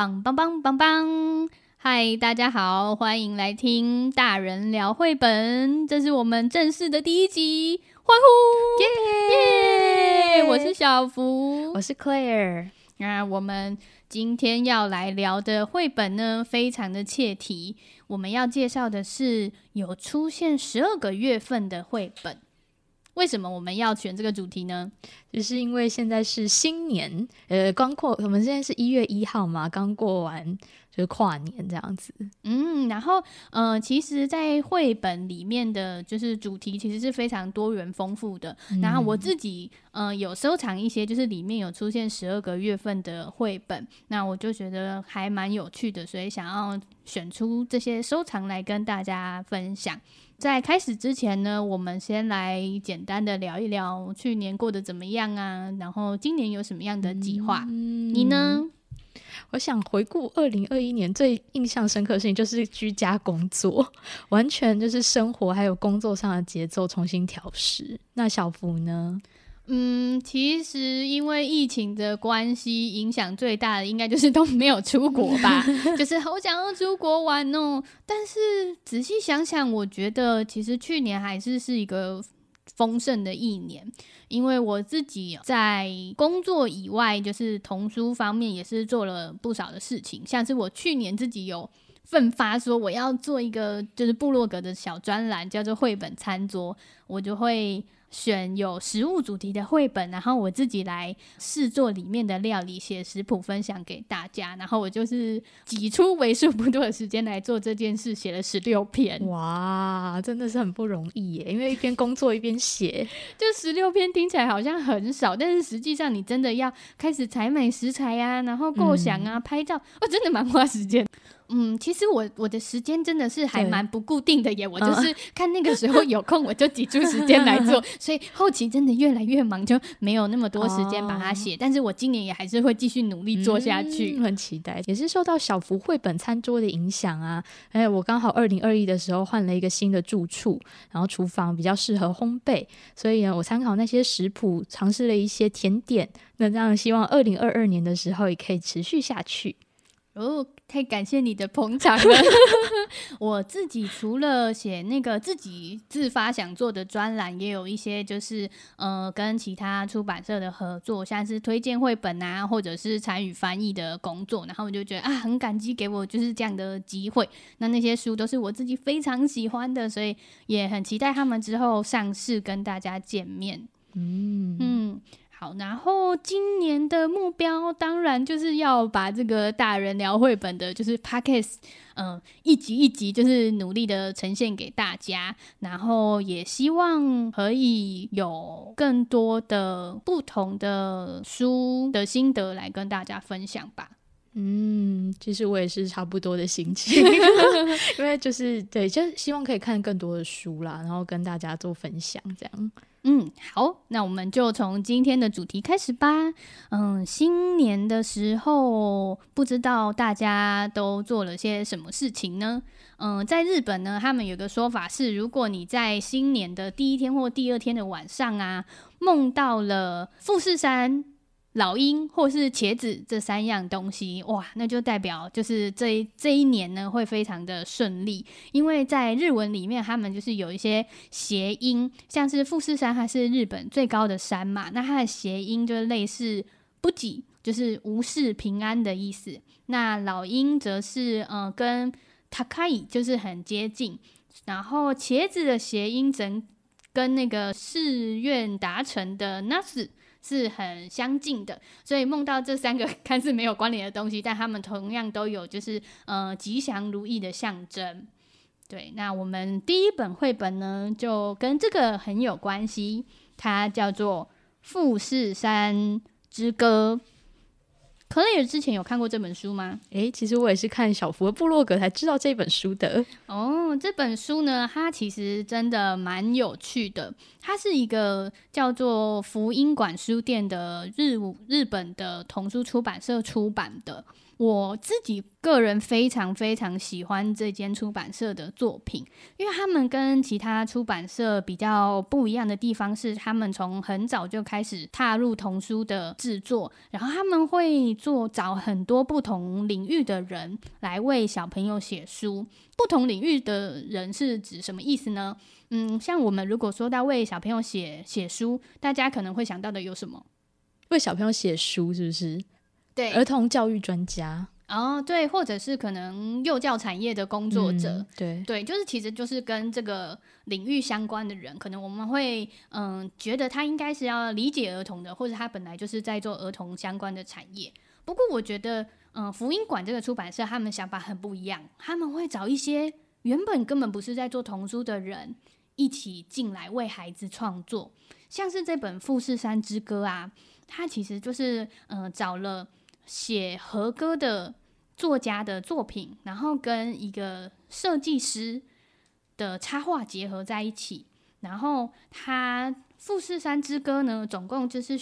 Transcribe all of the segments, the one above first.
棒棒棒棒棒！嗨，大家好，欢迎来听大人聊绘本，这是我们正式的第一集，欢呼！耶耶！我是小福，我是 Claire。那我们今天要来聊的绘本呢，非常的切题。我们要介绍的是有出现十二个月份的绘本。为什么我们要选这个主题呢？就是因为现在是新年，呃，刚过，我们现在是一月一号嘛，刚过完就是跨年这样子。嗯，然后，呃，其实，在绘本里面的就是主题其实是非常多元丰富的。嗯、然后我自己，呃，有收藏一些，就是里面有出现十二个月份的绘本，那我就觉得还蛮有趣的，所以想要选出这些收藏来跟大家分享。在开始之前呢，我们先来简单的聊一聊去年过得怎么样啊，然后今年有什么样的计划？嗯、你呢？我想回顾二零二一年最印象深刻的事情就是居家工作，完全就是生活还有工作上的节奏重新调试。那小福呢？嗯，其实因为疫情的关系，影响最大的应该就是都没有出国吧，就是好想要出国玩哦。但是仔细想想，我觉得其实去年还是是一个丰盛的一年，因为我自己在工作以外，就是童书方面也是做了不少的事情，像是我去年自己有奋发说我要做一个就是部落格的小专栏，叫做绘本餐桌，我就会。选有食物主题的绘本，然后我自己来试做里面的料理，写食谱分享给大家。然后我就是挤出为数不多的时间来做这件事，写了十六篇。哇，真的是很不容易耶！因为一边工作一边写，就十六篇听起来好像很少，但是实际上你真的要开始采买食材啊，然后构想啊，嗯、拍照，哦，真的蛮花时间。嗯，其实我我的时间真的是还蛮不固定的耶，我就是看那个时候有空我就挤出时间来做，所以后期真的越来越忙，就没有那么多时间把它写。但是我今年也还是会继续努力做下去，嗯，很期待。也是受到小福绘本餐桌的影响啊，哎，我刚好二零二一的时候换了一个新的住处，然后厨房比较适合烘焙，所以呢，我参考那些食谱，尝试了一些甜点，那这样希望二零二二年的时候也可以持续下去。哦，太感谢你的捧场了！我自己除了写那个自己自发想做的专栏，也有一些就是呃跟其他出版社的合作，像是推荐绘本啊，或者是参与翻译的工作。然后我就觉得啊，很感激给我就是这样的机会。那那些书都是我自己非常喜欢的，所以也很期待他们之后上市跟大家见面。嗯嗯。好，然后今年的目标当然就是要把这个大人聊绘本的，就是 Podcast，嗯，一集一集就是努力的呈现给大家，然后也希望可以有更多的不同的书的心得来跟大家分享吧。嗯，其实我也是差不多的心情，因为就是对，就希望可以看更多的书啦，然后跟大家做分享这样。嗯，好，那我们就从今天的主题开始吧。嗯，新年的时候，不知道大家都做了些什么事情呢？嗯，在日本呢，他们有个说法是，如果你在新年的第一天或第二天的晚上啊，梦到了富士山。老鹰或是茄子这三样东西，哇，那就代表就是这一这一年呢会非常的顺利，因为在日文里面，他们就是有一些谐音，像是富士山，它是日本最高的山嘛，那它的谐音就是类似不吉，就是无事平安的意思。那老鹰则是呃跟 takai 就是很接近，然后茄子的谐音则跟那个誓愿达成的那斯。是很相近的，所以梦到这三个 看似没有关联的东西，但他们同样都有就是呃吉祥如意的象征。对，那我们第一本绘本呢，就跟这个很有关系，它叫做《富士山之歌》。Claire 之前有看过这本书吗？诶，其实我也是看小福的部落格才知道这本书的。哦，这本书呢，它其实真的蛮有趣的。它是一个叫做福音馆书店的日日本的童书出版社出版的。我自己个人非常非常喜欢这间出版社的作品，因为他们跟其他出版社比较不一样的地方是，他们从很早就开始踏入童书的制作，然后他们会做找很多不同领域的人来为小朋友写书。不同领域的人是指什么意思呢？嗯，像我们如果说到为小朋友写写书，大家可能会想到的有什么？为小朋友写书是不是？对，儿童教育专家哦，对，或者是可能幼教产业的工作者，嗯、对对，就是其实就是跟这个领域相关的人，可能我们会嗯觉得他应该是要理解儿童的，或者他本来就是在做儿童相关的产业。不过我觉得，嗯，福音馆这个出版社他们想法很不一样，他们会找一些原本根本不是在做童书的人一起进来为孩子创作，像是这本《富士山之歌》啊，他其实就是嗯找了。写和歌的作家的作品，然后跟一个设计师的插画结合在一起，然后他《富士山之歌》呢，总共就是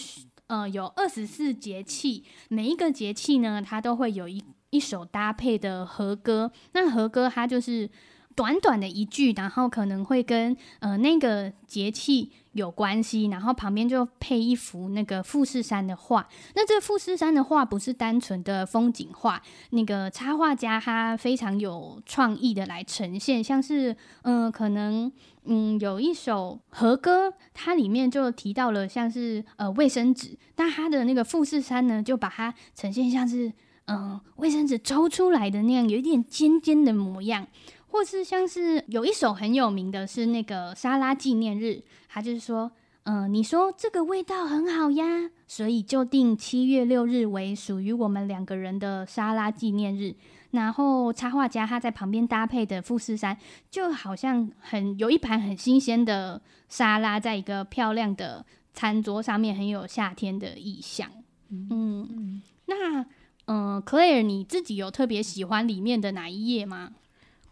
呃有二十四节气，每一个节气呢，它都会有一一首搭配的和歌。那和歌它就是短短的一句，然后可能会跟呃那个节气。有关系，然后旁边就配一幅那个富士山的画。那这富士山的画不是单纯的风景画，那个插画家他非常有创意的来呈现，像是嗯、可能嗯有一首和歌，它里面就提到了像是呃卫生纸，但它的那个富士山呢，就把它呈现像是嗯卫生纸抽出来的那样，有一点尖尖的模样。或是像是有一首很有名的是那个沙拉纪念日，他就是说，嗯、呃，你说这个味道很好呀，所以就定七月六日为属于我们两个人的沙拉纪念日。然后插画家他在旁边搭配的富士山，就好像很有一盘很新鲜的沙拉，在一个漂亮的餐桌上面，很有夏天的意象。嗯，嗯那嗯、呃，Claire，你自己有特别喜欢里面的哪一页吗？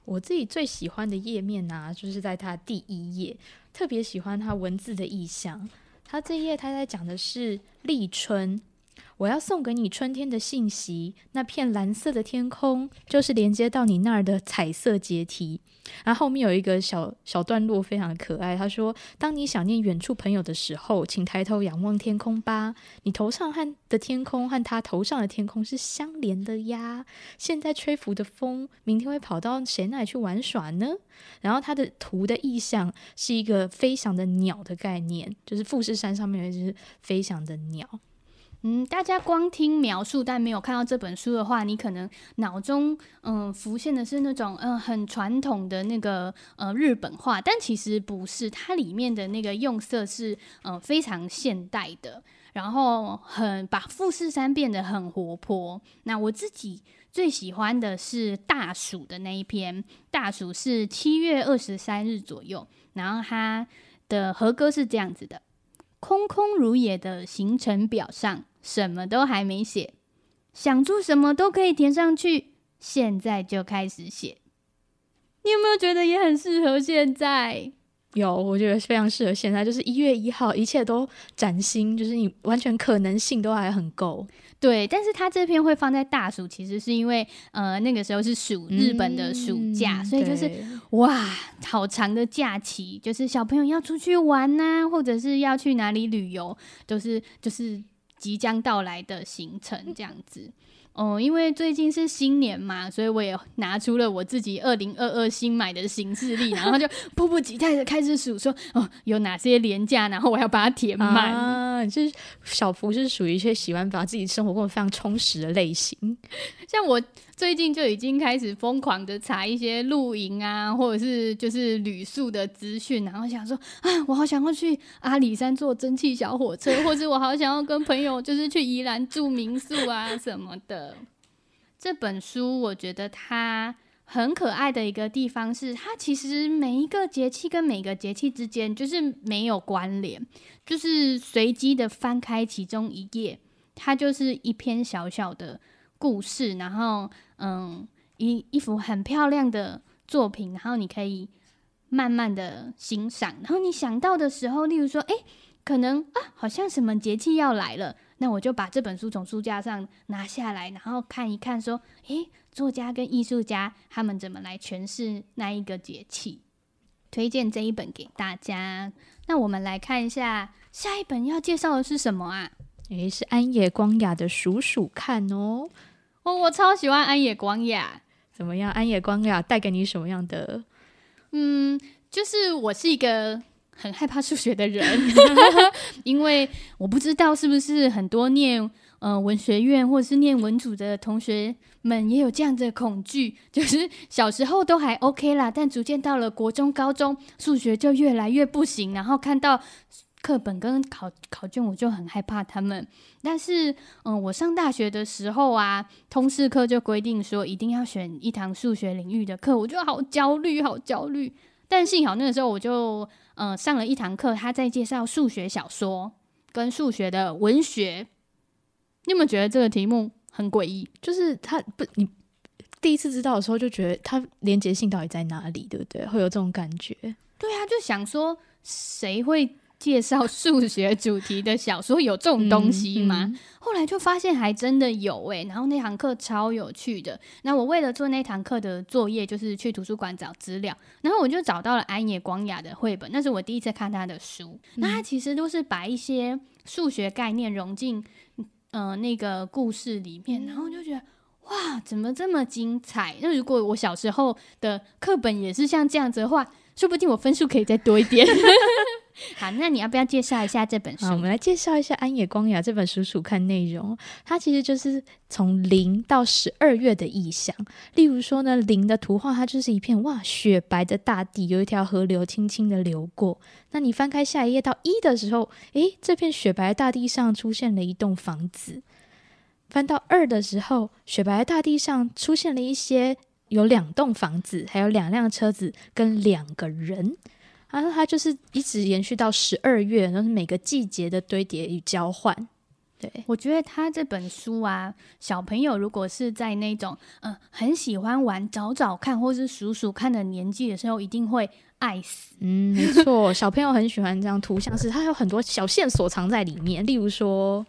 我自己最喜欢的页面呢、就是在它第一页，特别喜欢它文字的意象。它这一页它在讲的是立春。我要送给你春天的信息，那片蓝色的天空就是连接到你那儿的彩色阶梯。然后后面有一个小小段落，非常可爱。他说：“当你想念远处朋友的时候，请抬头仰望天空吧。你头上和的天空和他头上的天空是相连的呀。现在吹拂的风，明天会跑到谁那里去玩耍呢？”然后他的图的意象是一个飞翔的鸟的概念，就是富士山上面有一只飞翔的鸟。嗯，大家光听描述，但没有看到这本书的话，你可能脑中嗯浮现的是那种嗯很传统的那个呃日本画，但其实不是，它里面的那个用色是嗯非常现代的，然后很把富士山变得很活泼。那我自己最喜欢的是大暑的那一篇，大暑是七月二十三日左右，然后它的和歌是这样子的。空空如也的行程表上，什么都还没写，想做什么都可以填上去，现在就开始写。你有没有觉得也很适合现在？有，我觉得非常适合现在，就是一月一号，一切都崭新，就是你完全可能性都还很够。对，但是他这篇会放在大暑，其实是因为呃那个时候是暑日本的暑假，嗯、所以就是哇，好长的假期，就是小朋友要出去玩呐、啊，或者是要去哪里旅游，都、就是就是即将到来的行程这样子。哦，因为最近是新年嘛，所以我也拿出了我自己二零二二新买的行事历，然后就迫不及待的开始数，说哦有哪些廉价，然后我要把它填满。啊，就是小福是属于一些喜欢把自己生活过得非常充实的类型，像我。最近就已经开始疯狂的查一些露营啊，或者是就是旅宿的资讯，然后想说啊，我好想要去阿里山坐蒸汽小火车，或者我好想要跟朋友就是去宜兰住民宿啊什么的。这本书我觉得它很可爱的一个地方是，它其实每一个节气跟每个节气之间就是没有关联，就是随机的翻开其中一页，它就是一篇小小的故事，然后。嗯，一一幅很漂亮的作品，然后你可以慢慢的欣赏。然后你想到的时候，例如说，哎，可能啊，好像什么节气要来了，那我就把这本书从书架上拿下来，然后看一看，说，诶，作家跟艺术家他们怎么来诠释那一个节气？推荐这一本给大家。那我们来看一下下一本要介绍的是什么啊？诶，是安野光雅的《数数看》哦。哦，我超喜欢安野光雅。怎么样？安野光雅带给你什么样的？嗯，就是我是一个。很害怕数学的人，因为我不知道是不是很多念呃文学院或者是念文组的同学们也有这样的恐惧，就是小时候都还 OK 啦，但逐渐到了国中、高中，数学就越来越不行，然后看到课本跟考考卷，我就很害怕他们。但是，嗯、我上大学的时候啊，通识课就规定说一定要选一堂数学领域的课，我就好焦虑，好焦虑。但幸好那个时候我就。嗯、呃，上了一堂课，他在介绍数学小说跟数学的文学。你有没有觉得这个题目很诡异？就是他不，你第一次知道的时候就觉得它连结性到底在哪里，对不对？会有这种感觉。对啊，就想说谁会？介绍数学主题的小说有这种东西吗？嗯嗯、后来就发现还真的有诶、欸，然后那堂课超有趣的。那我为了做那堂课的作业，就是去图书馆找资料，然后我就找到了安野光雅的绘本，那是我第一次看他的书。嗯、那他其实都是把一些数学概念融进呃那个故事里面，然后就觉得哇，怎么这么精彩？那如果我小时候的课本也是像这样子的话，说不定我分数可以再多一点。好，那你要不要介绍一下这本书？我们来介绍一下安野光雅这本书，书看内容。它其实就是从零到十二月的意象。例如说呢，零的图画它就是一片哇雪白的大地，有一条河流轻轻的流过。那你翻开下一页到一的时候，诶，这片雪白的大地上出现了一栋房子。翻到二的时候，雪白的大地上出现了一些有两栋房子，还有两辆车子跟两个人。然后它就是一直延续到十二月，然后是每个季节的堆叠与交换。对，我觉得他这本书啊，小朋友如果是在那种嗯、呃、很喜欢玩找找看或是数数看的年纪的时候，一定会爱死。嗯，没错，小朋友很喜欢这样图像，是它有很多小线索藏在里面，例如说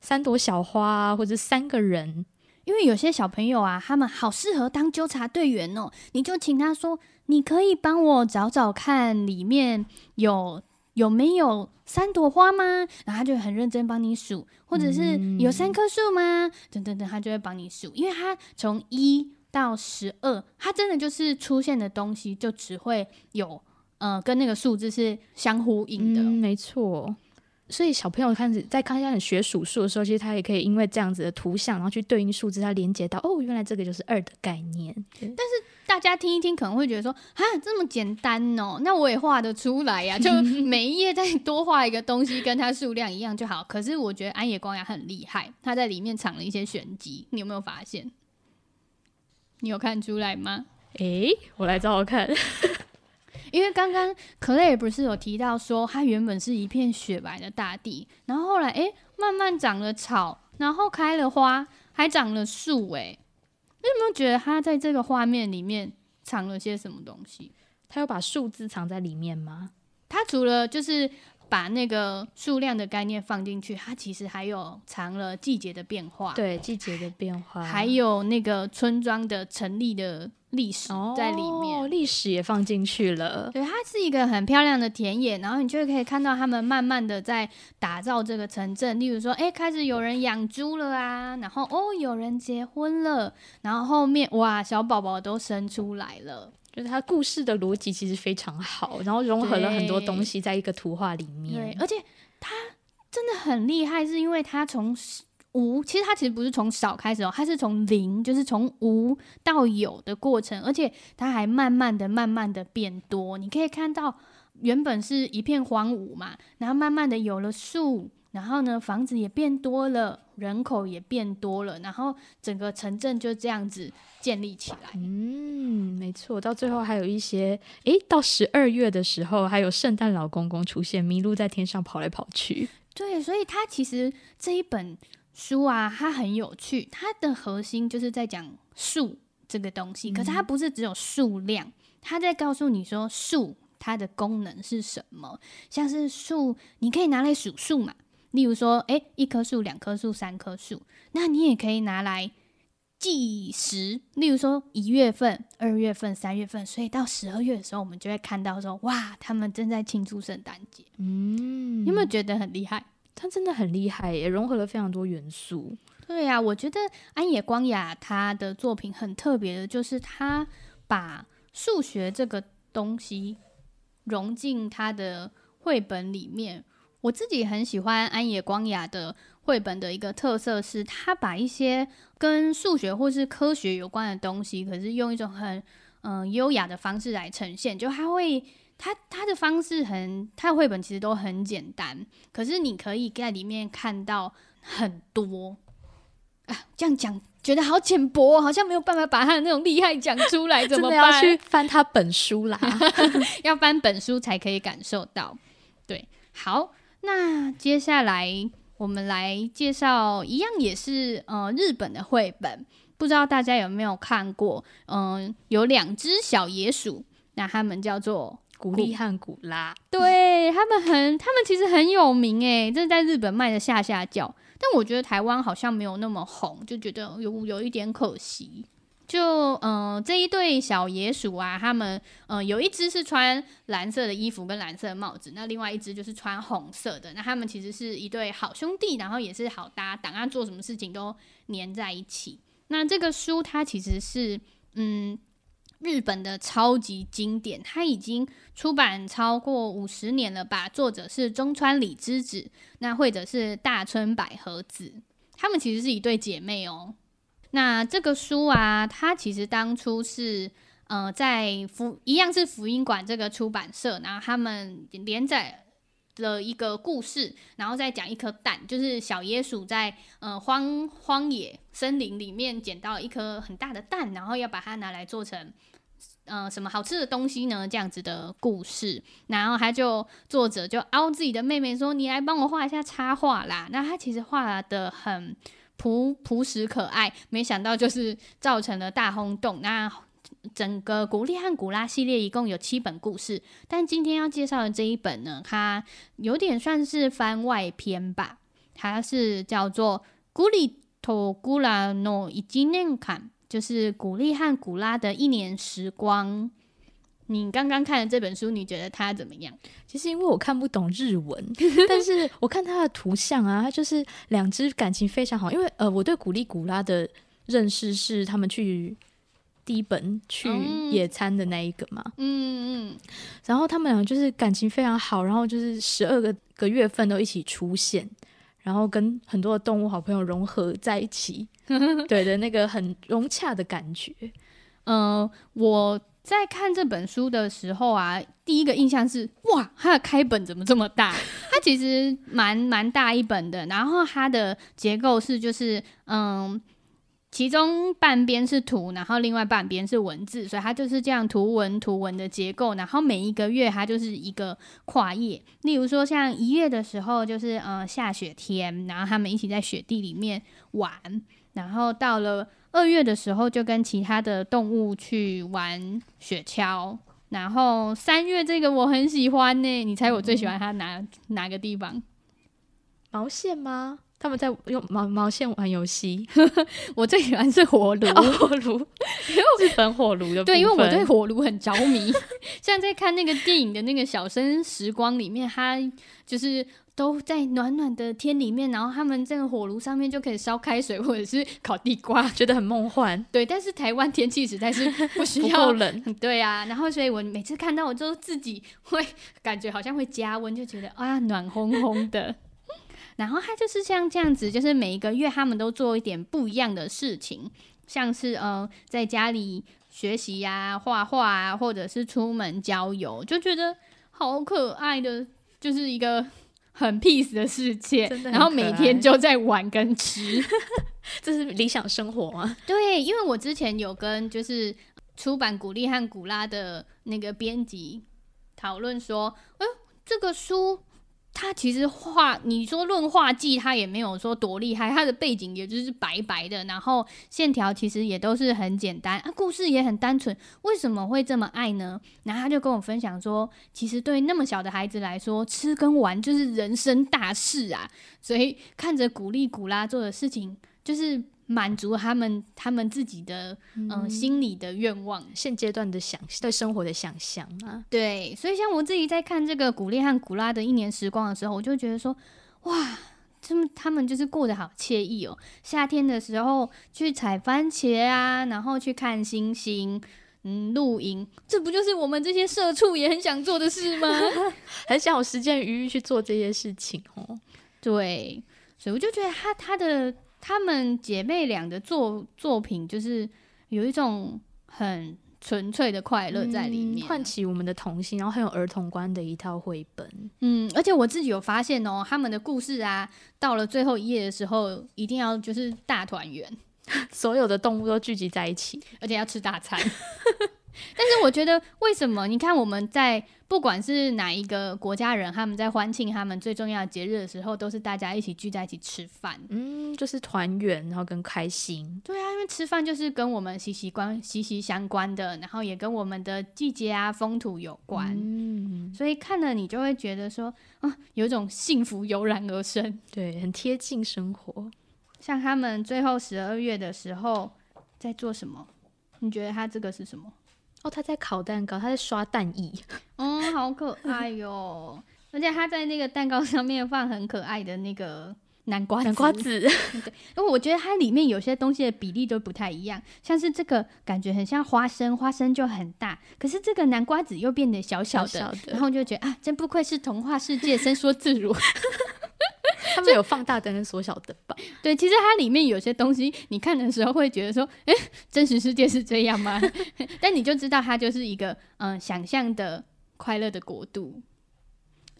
三朵小花或者三个人。因为有些小朋友啊，他们好适合当纠察队员哦，你就请他说。你可以帮我找找看，里面有有没有三朵花吗？然后他就很认真帮你数，或者是有三棵树吗？等等等，他就会帮你数，因为他从一到十二，他真的就是出现的东西就只会有呃跟那个数字是相呼应的，嗯，没错。所以小朋友开始在刚开始学数数的时候，其实他也可以因为这样子的图像，然后去对应数字，他连接到哦，原来这个就是二的概念。但是大家听一听，可能会觉得说啊，这么简单哦，那我也画得出来呀，就 每一页再多画一个东西，跟它数量一样就好。可是我觉得安野光雅很厉害，他在里面藏了一些玄机，你有没有发现？你有看出来吗？诶，我来找找看。因为刚刚 Claire 不是有提到说，它原本是一片雪白的大地，然后后来诶，慢慢长了草，然后开了花，还长了树。诶，你有没有觉得它在这个画面里面藏了些什么东西？它有把数字藏在里面吗？它除了就是把那个数量的概念放进去，它其实还有藏了季节的变化。对，季节的变化，还有那个村庄的成立的。历史在里面，哦，历史也放进去了。对，它是一个很漂亮的田野，然后你就可以看到他们慢慢的在打造这个城镇。例如说，哎，开始有人养猪了啊，然后哦，有人结婚了，然后后面哇，小宝宝都生出来了。就是它故事的逻辑其实非常好，然后融合了很多东西在一个图画里面。对，而且它真的很厉害，是因为它从。无，其实它其实不是从少开始哦，它是从零，就是从无到有的过程，而且它还慢慢的、慢慢的变多。你可以看到，原本是一片荒芜嘛，然后慢慢的有了树，然后呢，房子也变多了，人口也变多了，然后整个城镇就这样子建立起来。嗯，没错，到最后还有一些，诶，到十二月的时候，还有圣诞老公公出现，麋鹿在天上跑来跑去。对，所以它其实这一本。书啊，它很有趣，它的核心就是在讲数这个东西，可是它不是只有数量，它在告诉你说数它的功能是什么，像是数你可以拿来数数嘛，例如说，诶，一棵树、两棵树、三棵树，那你也可以拿来计时。例如说，一月份、二月份、三月份，所以到十二月的时候，我们就会看到说，哇，他们正在庆祝圣诞节。嗯，你有没有觉得很厉害？他真的很厉害，也融合了非常多元素。对呀、啊，我觉得安野光雅他的作品很特别的，就是他把数学这个东西融进他的绘本里面。我自己很喜欢安野光雅的绘本的一个特色是，他把一些跟数学或是科学有关的东西，可是用一种很嗯优雅的方式来呈现。就他会，他他的方式很，他的绘本其实都很简单，可是你可以在里面看到很多啊。这样讲觉得好浅薄，好像没有办法把他的那种厉害讲出来，怎么办？要去翻他本书啦，要翻本书才可以感受到。对，好。那接下来我们来介绍一样也是呃日本的绘本，不知道大家有没有看过？嗯、有两只小野鼠，那他们叫做古力和古拉，对，他们很，他们其实很有名诶，这是在日本卖的下下叫，但我觉得台湾好像没有那么红，就觉得有有一点可惜。就嗯、这一对小野鼠啊，他们嗯、有一只是穿蓝色的衣服跟蓝色的帽子，那另外一只就是穿红色的。那他们其实是一对好兄弟，然后也是好搭档啊，做什么事情都黏在一起。那这个书它其实是嗯日本的超级经典，它已经出版超过五十年了吧？作者是中川里之子，那或者是大村百合子，他们其实是一对姐妹哦。那这个书啊，它其实当初是，呃，在福一样是福音馆这个出版社，然后他们连载了一个故事，然后再讲一颗蛋，就是小野鼠在呃荒荒野森林里面捡到一颗很大的蛋，然后要把它拿来做成呃什么好吃的东西呢？这样子的故事，然后他就作者就凹自己的妹妹说：“你来帮我画一下插画啦。”那他其实画的很。朴朴实可爱，没想到就是造成了大轰动。那整个古力和古拉系列一共有七本故事，但今天要介绍的这一本呢，它有点算是番外篇吧。它是叫做《古力と古拉の一年坎》，就是古力和古拉的一年时光。你刚刚看的这本书，你觉得它怎么样？其实因为我看不懂日文，但是我看它的图像啊，它就是两只感情非常好。因为呃，我对古力古拉的认识是他们去第一本去野餐的那一个嘛，嗯嗯，然后他们俩就是感情非常好，然后就是十二个个月份都一起出现，然后跟很多的动物好朋友融合在一起，对的那个很融洽的感觉。嗯、呃，我。在看这本书的时候啊，第一个印象是哇，它的开本怎么这么大？它其实蛮蛮大一本的。然后它的结构是就是嗯，其中半边是图，然后另外半边是文字，所以它就是这样图文图文的结构。然后每一个月它就是一个跨页，例如说像一月的时候就是嗯下雪天，然后他们一起在雪地里面玩，然后到了。二月的时候就跟其他的动物去玩雪橇，然后三月这个我很喜欢呢，你猜我最喜欢它哪、嗯、哪个地方？毛线吗？他们在用毛毛线玩游戏。我最喜欢是火炉，哦、火炉，日本火炉的。对，因为我对火炉很着迷。像在看那个电影的那个《小生时光》里面，它就是。都在暖暖的天里面，然后他们这个火炉上面就可以烧开水或者是烤地瓜，觉得很梦幻。对，但是台湾天气实在是不需要不冷。对啊，然后所以我每次看到，我就自己会感觉好像会加温，就觉得啊暖烘烘的。然后他就是像这样子，就是每一个月他们都做一点不一样的事情，像是呃在家里学习呀、啊、画画啊，或者是出门郊游，就觉得好可爱的，就是一个。很 peace 的世界，然后每天就在玩跟吃，这是理想生活吗？对，因为我之前有跟就是出版古力和古拉的那个编辑讨论说，哎，这个书他其实画，你说论画技，他也没有说多厉害，他的背景也就是白白的，然后线条其实也都是很简单啊，故事也很单纯，为什么会这么爱呢？然后他就跟我分享说，其实对那么小的孩子来说，吃跟玩就是人生大事啊，所以看着古力古拉做的事情，就是。满足他们他们自己的嗯、呃、心里的愿望，现阶段的想对生活的想象啊，对，所以像我自己在看这个古力和古拉的一年时光的时候，我就觉得说，哇，他们他们就是过得好惬意哦。夏天的时候去采番茄啊，然后去看星星，嗯，露营，这不就是我们这些社畜也很想做的事吗？很想有时间余裕去做这些事情哦。对，所以我就觉得他他的。她们姐妹俩的作作品，就是有一种很纯粹的快乐在里面，唤、嗯、起我们的童心，然后很有儿童观的一套绘本。嗯，而且我自己有发现哦，他们的故事啊，到了最后一页的时候，一定要就是大团圆，所有的动物都聚集在一起，而且要吃大餐。但是我觉得，为什么？你看我们在不管是哪一个国家人，他们在欢庆他们最重要的节日的时候，都是大家一起聚在一起吃饭，嗯，就是团圆，然后跟开心。对啊，因为吃饭就是跟我们息息关息息相关的，然后也跟我们的季节啊、风土有关。嗯，所以看了你就会觉得说，啊，有一种幸福油然而生，对，很贴近生活。像他们最后十二月的时候在做什么？你觉得他这个是什么？哦，他在烤蛋糕，他在刷蛋液，哦，好可爱哟！而且他在那个蛋糕上面放很可爱的那个南瓜南瓜子，对，因为我觉得它里面有些东西的比例都不太一样，像是这个感觉很像花生，花生就很大，可是这个南瓜子又变得小小的，小小的然后就觉得啊，真不愧是童话世界，伸缩自如。他们有放大灯跟缩小灯吧？对，其实它里面有些东西，你看的时候会觉得说，哎、欸，真实世界是这样吗？但你就知道它就是一个嗯、呃，想象的快乐的国度，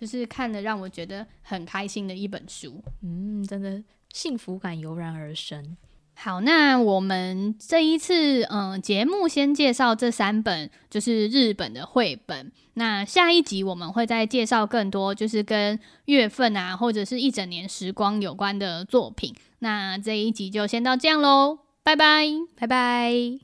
就是看了让我觉得很开心的一本书。嗯，真的幸福感油然而生。好，那我们这一次嗯节目先介绍这三本，就是日本的绘本。那下一集我们会再介绍更多，就是跟月份啊，或者是一整年时光有关的作品。那这一集就先到这样喽，拜拜，拜拜。